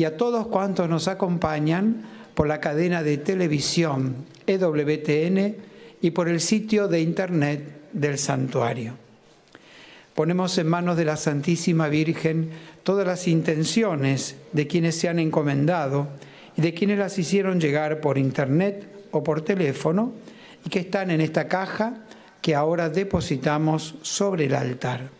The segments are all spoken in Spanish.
y a todos cuantos nos acompañan por la cadena de televisión EWTN y por el sitio de internet del santuario. Ponemos en manos de la Santísima Virgen todas las intenciones de quienes se han encomendado y de quienes las hicieron llegar por internet o por teléfono y que están en esta caja que ahora depositamos sobre el altar.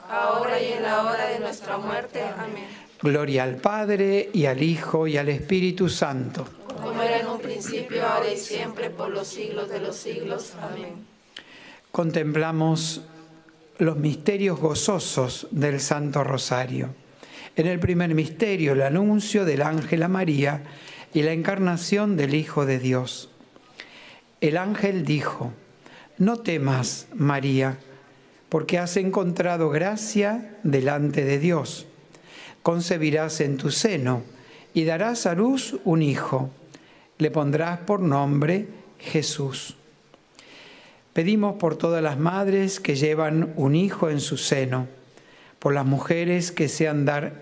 ahora y en la hora de nuestra muerte. Amén. Gloria al Padre y al Hijo y al Espíritu Santo. Como era en un principio, ahora y siempre, por los siglos de los siglos. Amén. Contemplamos los misterios gozosos del Santo Rosario. En el primer misterio, el anuncio del ángel a María y la encarnación del Hijo de Dios. El ángel dijo, no temas, María, porque has encontrado gracia delante de Dios concebirás en tu seno y darás a luz un hijo. Le pondrás por nombre Jesús. Pedimos por todas las madres que llevan un hijo en su seno, por las mujeres que,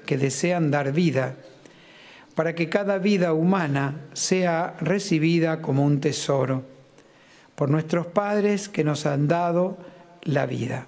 que desean dar vida, para que cada vida humana sea recibida como un tesoro, por nuestros padres que nos han dado la vida.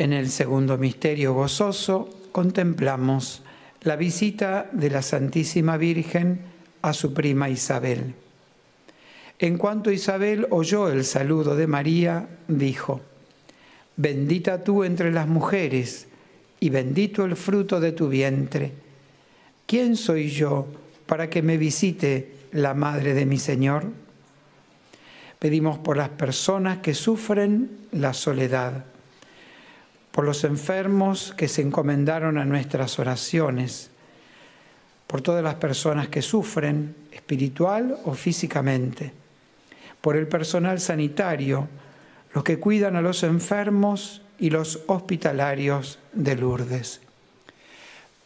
En el segundo misterio gozoso contemplamos la visita de la Santísima Virgen a su prima Isabel. En cuanto Isabel oyó el saludo de María, dijo, Bendita tú entre las mujeres y bendito el fruto de tu vientre. ¿Quién soy yo para que me visite la madre de mi Señor? Pedimos por las personas que sufren la soledad por los enfermos que se encomendaron a nuestras oraciones, por todas las personas que sufren espiritual o físicamente, por el personal sanitario, los que cuidan a los enfermos y los hospitalarios de Lourdes.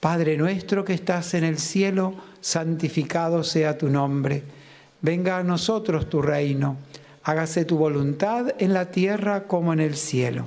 Padre nuestro que estás en el cielo, santificado sea tu nombre. Venga a nosotros tu reino. Hágase tu voluntad en la tierra como en el cielo.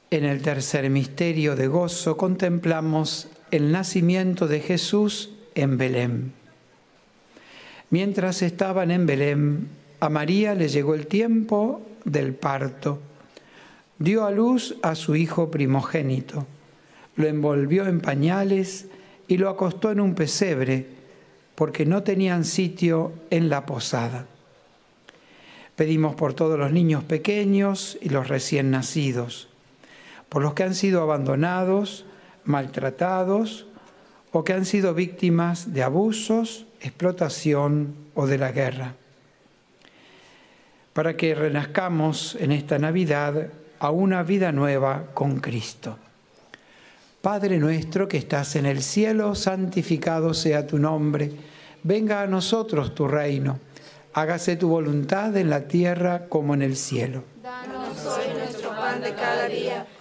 En el tercer misterio de gozo contemplamos el nacimiento de Jesús en Belén. Mientras estaban en Belén, a María le llegó el tiempo del parto. Dio a luz a su hijo primogénito, lo envolvió en pañales y lo acostó en un pesebre, porque no tenían sitio en la posada. Pedimos por todos los niños pequeños y los recién nacidos por los que han sido abandonados, maltratados o que han sido víctimas de abusos, explotación o de la guerra. Para que renazcamos en esta Navidad a una vida nueva con Cristo. Padre nuestro que estás en el cielo, santificado sea tu nombre, venga a nosotros tu reino, hágase tu voluntad en la tierra como en el cielo. Danos hoy nuestro pan de cada día.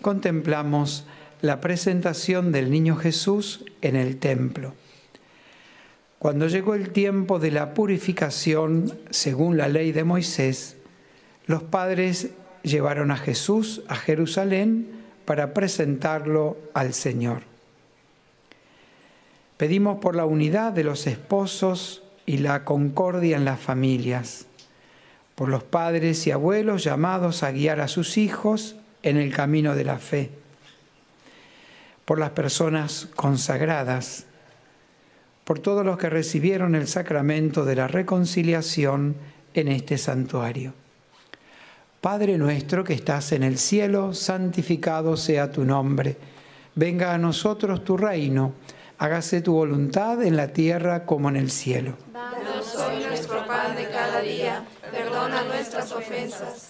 contemplamos la presentación del niño Jesús en el templo. Cuando llegó el tiempo de la purificación, según la ley de Moisés, los padres llevaron a Jesús a Jerusalén para presentarlo al Señor. Pedimos por la unidad de los esposos y la concordia en las familias, por los padres y abuelos llamados a guiar a sus hijos en el camino de la fe, por las personas consagradas, por todos los que recibieron el sacramento de la reconciliación en este santuario. Padre nuestro que estás en el cielo, santificado sea tu nombre. Venga a nosotros tu reino, hágase tu voluntad en la tierra como en el cielo. Danos hoy nuestro pan de cada día, perdona nuestras ofensas,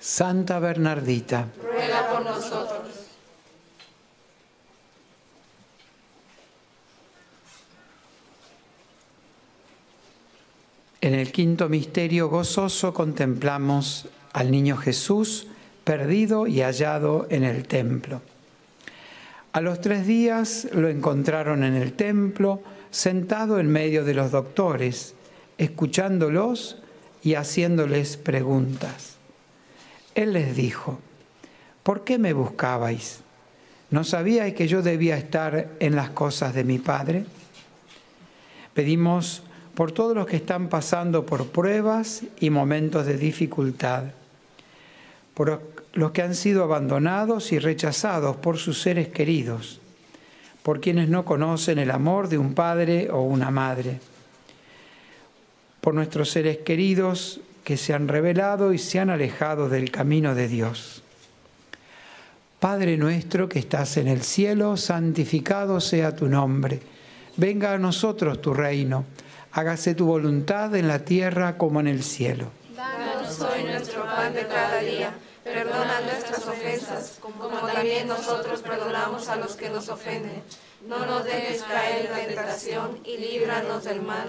Santa Bernardita, Ruega por nosotros. En el quinto misterio gozoso contemplamos al niño Jesús perdido y hallado en el templo. A los tres días lo encontraron en el templo, sentado en medio de los doctores, escuchándolos y haciéndoles preguntas. Él les dijo, ¿por qué me buscabais? ¿No sabíais que yo debía estar en las cosas de mi Padre? Pedimos por todos los que están pasando por pruebas y momentos de dificultad, por los que han sido abandonados y rechazados por sus seres queridos, por quienes no conocen el amor de un padre o una madre, por nuestros seres queridos que se han revelado y se han alejado del camino de Dios. Padre nuestro que estás en el cielo, santificado sea tu nombre. Venga a nosotros tu reino hágase tu voluntad en la tierra como en el cielo. Danos hoy nuestro pan de cada día. Perdona nuestras ofensas, como también nosotros perdonamos a los que nos ofenden. No nos dejes caer en la tentación y líbranos del mal.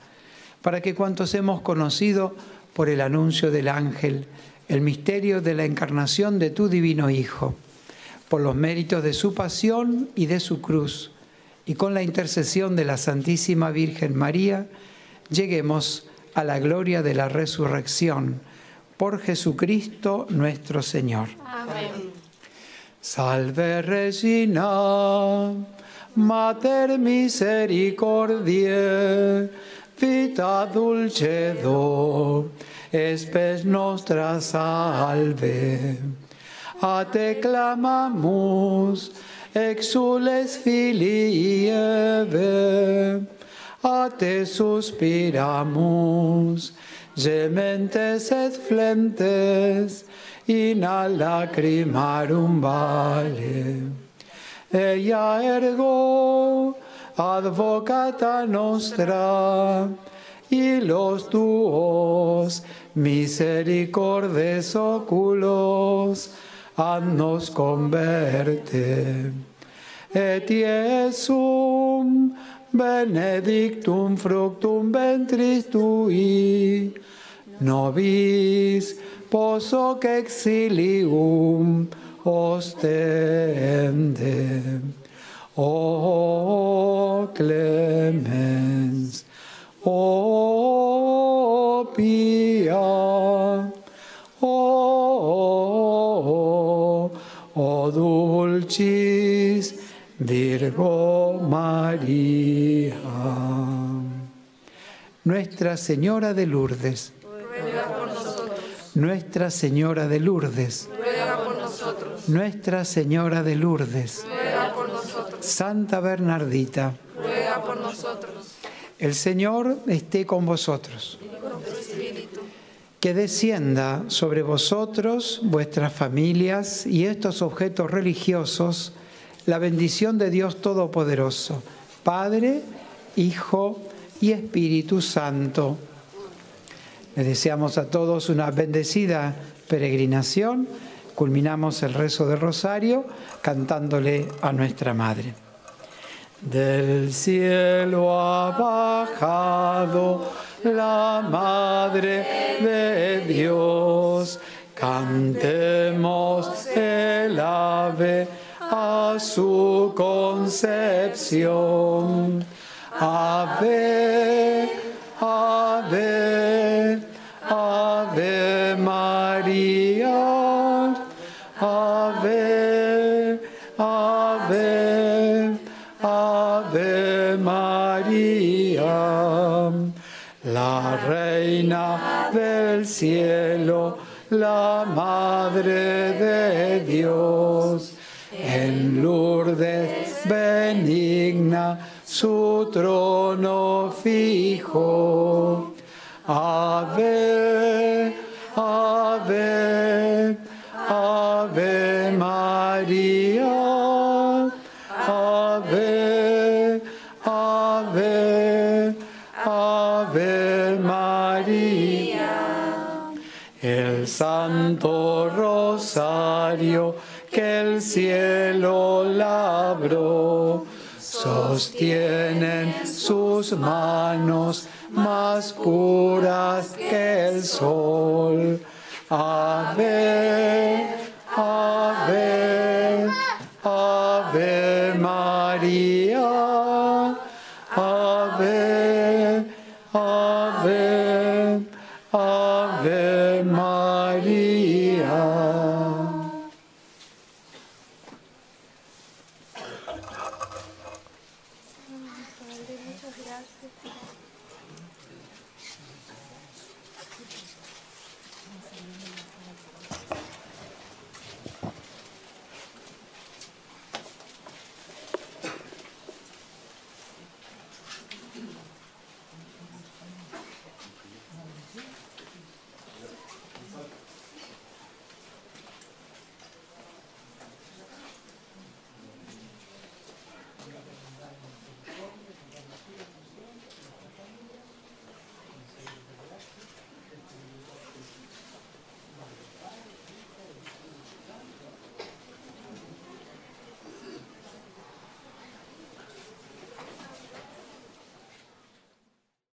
para que cuantos hemos conocido por el anuncio del ángel el misterio de la encarnación de tu divino Hijo, por los méritos de su pasión y de su cruz, y con la intercesión de la Santísima Virgen María, lleguemos a la gloria de la resurrección por Jesucristo nuestro Señor. Amén. Salve Regina, Mater misericordiae, vita dulcedo, espes nostra salve. a te clamamos, exules filii Eve, a te suspiramos, gementes et flentes, in a lacrimarum vale. Ella ergo, advocata nostra, y los tuos misericordes oculos, nos converte. Et Iesum benedictum fructum ventris tui, nobis posoc exilium ostende. O clemens, o pia, o, o dulcis Virgo María. Nuestra Señora de Lourdes. Nuestra Señora de Lourdes. Nuestra Señora de Lourdes. Santa Bernardita. Ruega por nosotros. El Señor esté con vosotros. Que descienda sobre vosotros, vuestras familias y estos objetos religiosos la bendición de Dios Todopoderoso, Padre, Hijo y Espíritu Santo. Les deseamos a todos una bendecida peregrinación. Culminamos el rezo del rosario cantándole a nuestra Madre. Del cielo ha bajado la Madre de Dios. Cantemos el ave a su concepción. Ave, cielo, la madre de Dios. En Lourdes benigna su sostienen sus manos más puras que el sol. Ave, ave, ave María. Ave, ave, ave María.